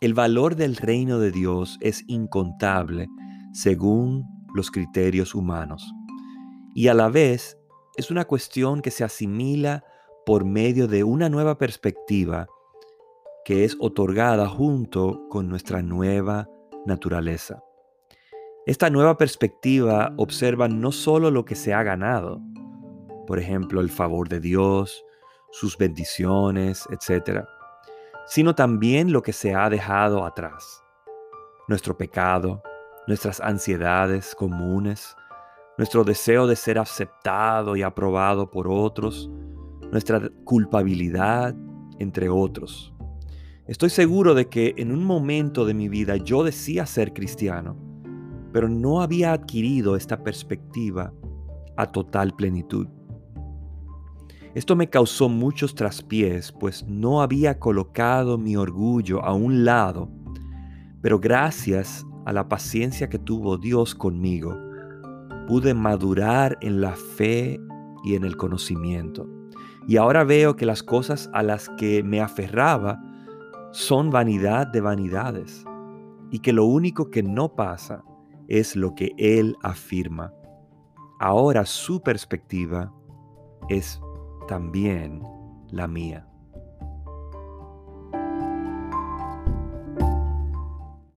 El valor del reino de Dios es incontable según los criterios humanos. Y a la vez es una cuestión que se asimila por medio de una nueva perspectiva que es otorgada junto con nuestra nueva naturaleza. Esta nueva perspectiva observa no solo lo que se ha ganado, por ejemplo, el favor de Dios, sus bendiciones, etc., sino también lo que se ha dejado atrás. Nuestro pecado, nuestras ansiedades comunes, nuestro deseo de ser aceptado y aprobado por otros, nuestra culpabilidad, entre otros. Estoy seguro de que en un momento de mi vida yo decía ser cristiano, pero no había adquirido esta perspectiva a total plenitud. Esto me causó muchos traspiés, pues no había colocado mi orgullo a un lado, pero gracias a la paciencia que tuvo Dios conmigo, pude madurar en la fe y en el conocimiento. Y ahora veo que las cosas a las que me aferraba son vanidad de vanidades y que lo único que no pasa es lo que Él afirma. Ahora su perspectiva es también la mía.